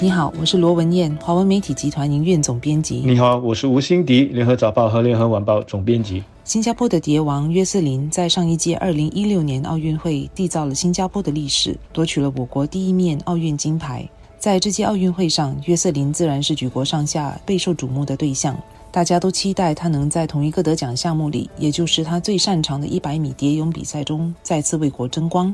你好，我是罗文燕，华文媒体集团营运总编辑。你好，我是吴欣迪，联合早报和联合晚报总编辑。新加坡的蝶王约瑟琳在上一届2016年奥运会缔造了新加坡的历史，夺取了我国第一面奥运金牌。在这届奥运会上，约瑟琳自然是举国上下备受瞩目的对象，大家都期待她能在同一个得奖项目里，也就是她最擅长的100米蝶泳比赛中再次为国争光。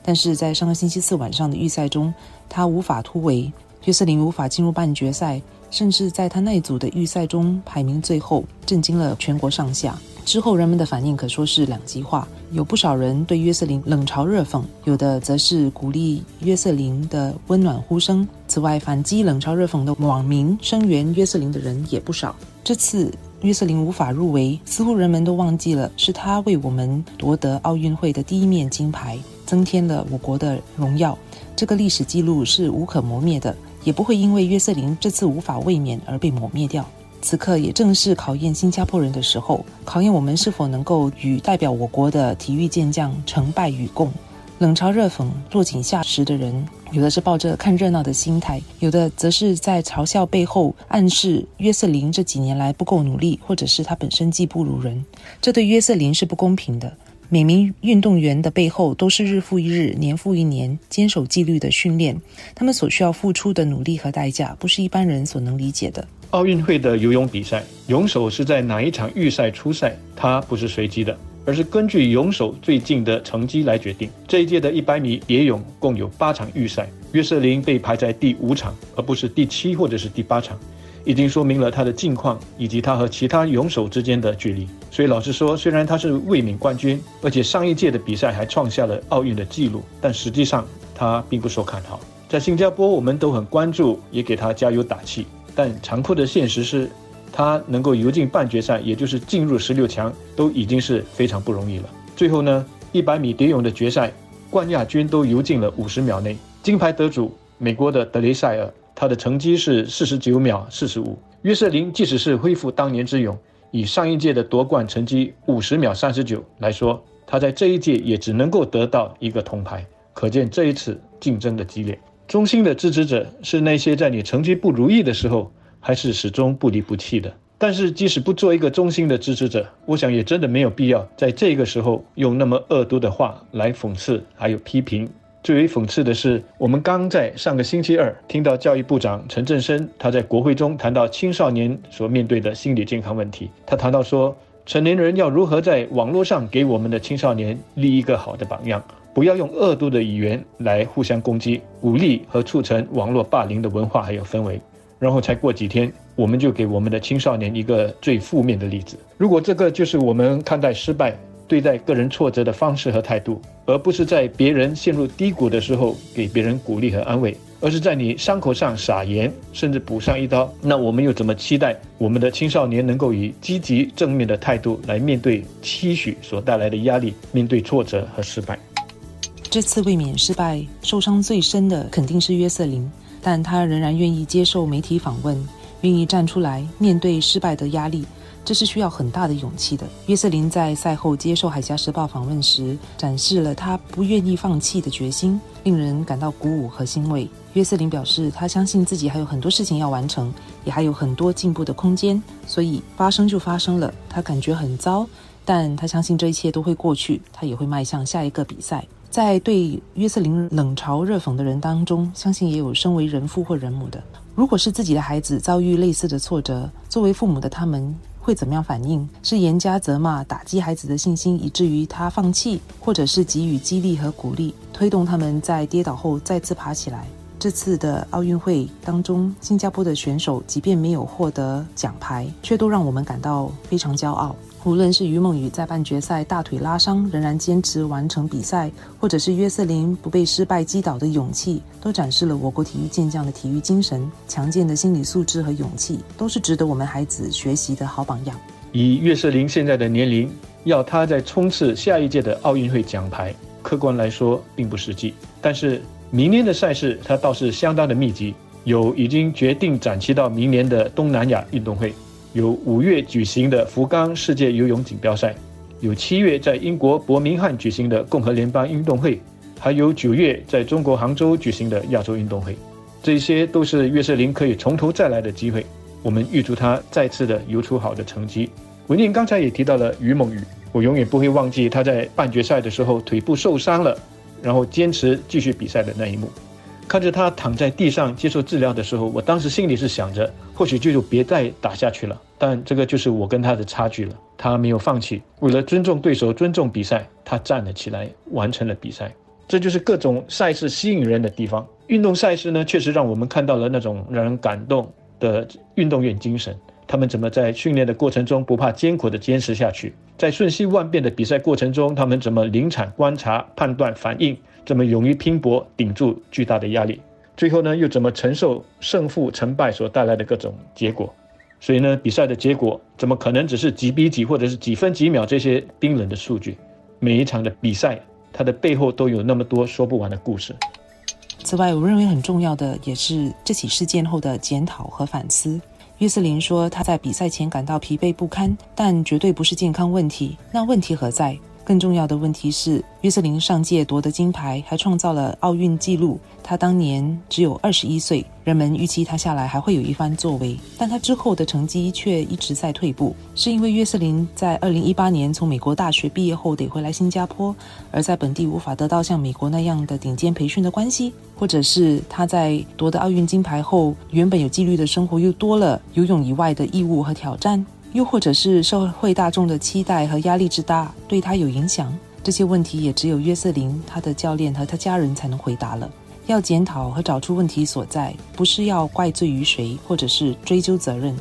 但是在上个星期四晚上的预赛中，她无法突围。约瑟琳无法进入半决赛，甚至在他那一组的预赛中排名最后，震惊了全国上下。之后人们的反应可说是两极化，有不少人对约瑟琳冷嘲热讽，有的则是鼓励约瑟琳的温暖呼声。此外，反击冷嘲热讽的网民声援约瑟琳的人也不少。这次约瑟琳无法入围，似乎人们都忘记了是他为我们夺得奥运会的第一面金牌，增添了我国的荣耀。这个历史记录是无可磨灭的。也不会因为约瑟琳这次无法卫冕而被抹灭掉。此刻也正是考验新加坡人的时候，考验我们是否能够与代表我国的体育健将成败与共。冷嘲热讽、落井下石的人，有的是抱着看热闹的心态，有的则是在嘲笑背后暗示约瑟琳这几年来不够努力，或者是他本身技不如人。这对约瑟琳是不公平的。每名运动员的背后都是日复一日、年复一年坚守纪律的训练，他们所需要付出的努力和代价，不是一般人所能理解的。奥运会的游泳比赛，泳手是在哪一场预赛出赛，它不是随机的，而是根据泳手最近的成绩来决定。这一届的一百米蝶泳共有八场预赛，约瑟琳被排在第五场，而不是第七或者是第八场。已经说明了他的近况以及他和其他泳手之间的距离。所以老实说，虽然他是卫冕冠军，而且上一届的比赛还创下了奥运的纪录，但实际上他并不受看好。在新加坡，我们都很关注，也给他加油打气。但残酷的现实是，他能够游进半决赛，也就是进入十六强，都已经是非常不容易了。最后呢，一百米蝶泳的决赛，冠亚军都游进了五十秒内，金牌得主美国的德雷塞尔。他的成绩是四十九秒四十五。约瑟琳即使是恢复当年之勇，以上一届的夺冠成绩五十秒三十九来说，他在这一届也只能够得到一个铜牌。可见这一次竞争的激烈。中心的支持者是那些在你成绩不如意的时候，还是始终不离不弃的。但是即使不做一个中心的支持者，我想也真的没有必要在这个时候用那么恶毒的话来讽刺，还有批评。最为讽刺的是，我们刚在上个星期二听到教育部长陈振声他在国会中谈到青少年所面对的心理健康问题。他谈到说，成年人要如何在网络上给我们的青少年立一个好的榜样，不要用恶毒的语言来互相攻击、鼓励和促成网络霸凌的文化还有氛围。然后才过几天，我们就给我们的青少年一个最负面的例子。如果这个就是我们看待失败。对待个人挫折的方式和态度，而不是在别人陷入低谷的时候给别人鼓励和安慰，而是在你伤口上撒盐，甚至补上一刀。那我们又怎么期待我们的青少年能够以积极正面的态度来面对期许所带来的压力，面对挫折和失败？这次卫冕失败，受伤最深的肯定是约瑟琳，但他仍然愿意接受媒体访问，愿意站出来面对失败的压力。这是需要很大的勇气的。约瑟琳在赛后接受《海峡时报》访问时，展示了她不愿意放弃的决心，令人感到鼓舞和欣慰。约瑟琳表示，她相信自己还有很多事情要完成，也还有很多进步的空间。所以发生就发生了，她感觉很糟，但她相信这一切都会过去，她也会迈向下一个比赛。在对约瑟琳冷嘲热讽的人当中，相信也有身为人父或人母的。如果是自己的孩子遭遇类似的挫折，作为父母的他们。会怎么样反应？是严加责骂、打击孩子的信心，以至于他放弃，或者是给予激励和鼓励，推动他们在跌倒后再次爬起来？这次的奥运会当中，新加坡的选手即便没有获得奖牌，却都让我们感到非常骄傲。无论是于梦雨在半决赛大腿拉伤，仍然坚持完成比赛，或者是约瑟琳不被失败击倒的勇气，都展示了我国体育健将的体育精神、强健的心理素质和勇气，都是值得我们孩子学习的好榜样。以约瑟琳现在的年龄，要她在冲刺下一届的奥运会奖牌，客观来说并不实际。但是明年的赛事，她倒是相当的密集，有已经决定展期到明年的东南亚运动会。有五月举行的福冈世界游泳锦标赛，有七月在英国伯明翰举行的共和联邦运动会，还有九月在中国杭州举行的亚洲运动会。这些都是约瑟琳可以从头再来的机会。我们预祝他再次的游出好的成绩。文静刚才也提到了于梦雨，我永远不会忘记他在半决赛的时候腿部受伤了，然后坚持继续比赛的那一幕。看着他躺在地上接受治疗的时候，我当时心里是想着，或许就别再打下去了。但这个就是我跟他的差距了。他没有放弃，为了尊重对手、尊重比赛，他站了起来，完成了比赛。这就是各种赛事吸引人的地方。运动赛事呢，确实让我们看到了那种让人感动的运动员精神。他们怎么在训练的过程中不怕艰苦的坚持下去？在瞬息万变的比赛过程中，他们怎么临场观察、判断、反应？这么勇于拼搏，顶住巨大的压力，最后呢，又怎么承受胜负成败所带来的各种结果？所以呢，比赛的结果怎么可能只是几比几，或者是几分几秒这些冰冷的数据？每一场的比赛，它的背后都有那么多说不完的故事。此外，我认为很重要的也是这起事件后的检讨和反思。约瑟琳说，他在比赛前感到疲惫不堪，但绝对不是健康问题。那问题何在？更重要的问题是，约瑟琳上届夺得金牌，还创造了奥运纪录。她当年只有二十一岁，人们预期她下来还会有一番作为，但她之后的成绩却一直在退步。是因为约瑟琳在二零一八年从美国大学毕业后得回来新加坡，而在本地无法得到像美国那样的顶尖培训的关系，或者是她在夺得奥运金牌后，原本有纪律的生活又多了游泳以外的义务和挑战？又或者是社会大众的期待和压力之大对他有影响，这些问题也只有约瑟琳、他的教练和他家人才能回答了。要检讨和找出问题所在，不是要怪罪于谁，或者是追究责任。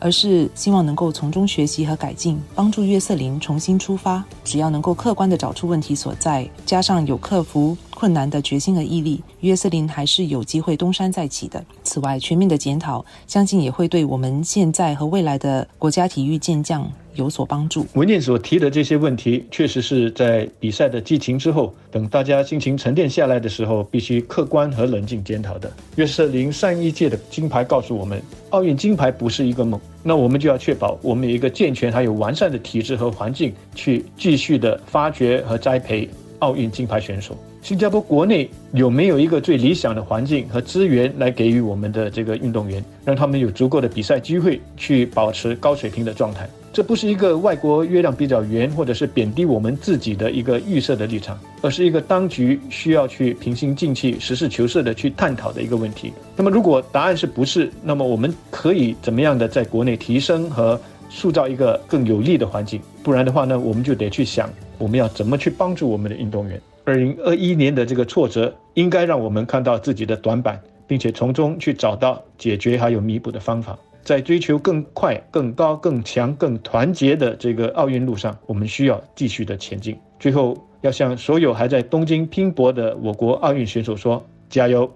而是希望能够从中学习和改进，帮助约瑟琳重新出发。只要能够客观地找出问题所在，加上有克服困难的决心和毅力，约瑟琳还是有机会东山再起的。此外，全面的检讨，相信也会对我们现在和未来的国家体育健将。有所帮助。文件所提的这些问题，确实是在比赛的激情之后，等大家心情沉淀下来的时候，必须客观和冷静检讨的。约瑟林上一届的金牌告诉我们，奥运金牌不是一个梦。那我们就要确保我们有一个健全还有完善的体制和环境，去继续的发掘和栽培奥运金牌选手。新加坡国内有没有一个最理想的环境和资源来给予我们的这个运动员，让他们有足够的比赛机会，去保持高水平的状态？这不是一个外国月亮比较圆，或者是贬低我们自己的一个预设的立场，而是一个当局需要去平心静气、实事求是的去探讨的一个问题。那么，如果答案是不是，那么我们可以怎么样的在国内提升和塑造一个更有利的环境？不然的话呢，我们就得去想，我们要怎么去帮助我们的运动员。二零二一年的这个挫折，应该让我们看到自己的短板，并且从中去找到解决还有弥补的方法。在追求更快、更高、更强、更团结的这个奥运路上，我们需要继续的前进。最后，要向所有还在东京拼搏的我国奥运选手说：加油！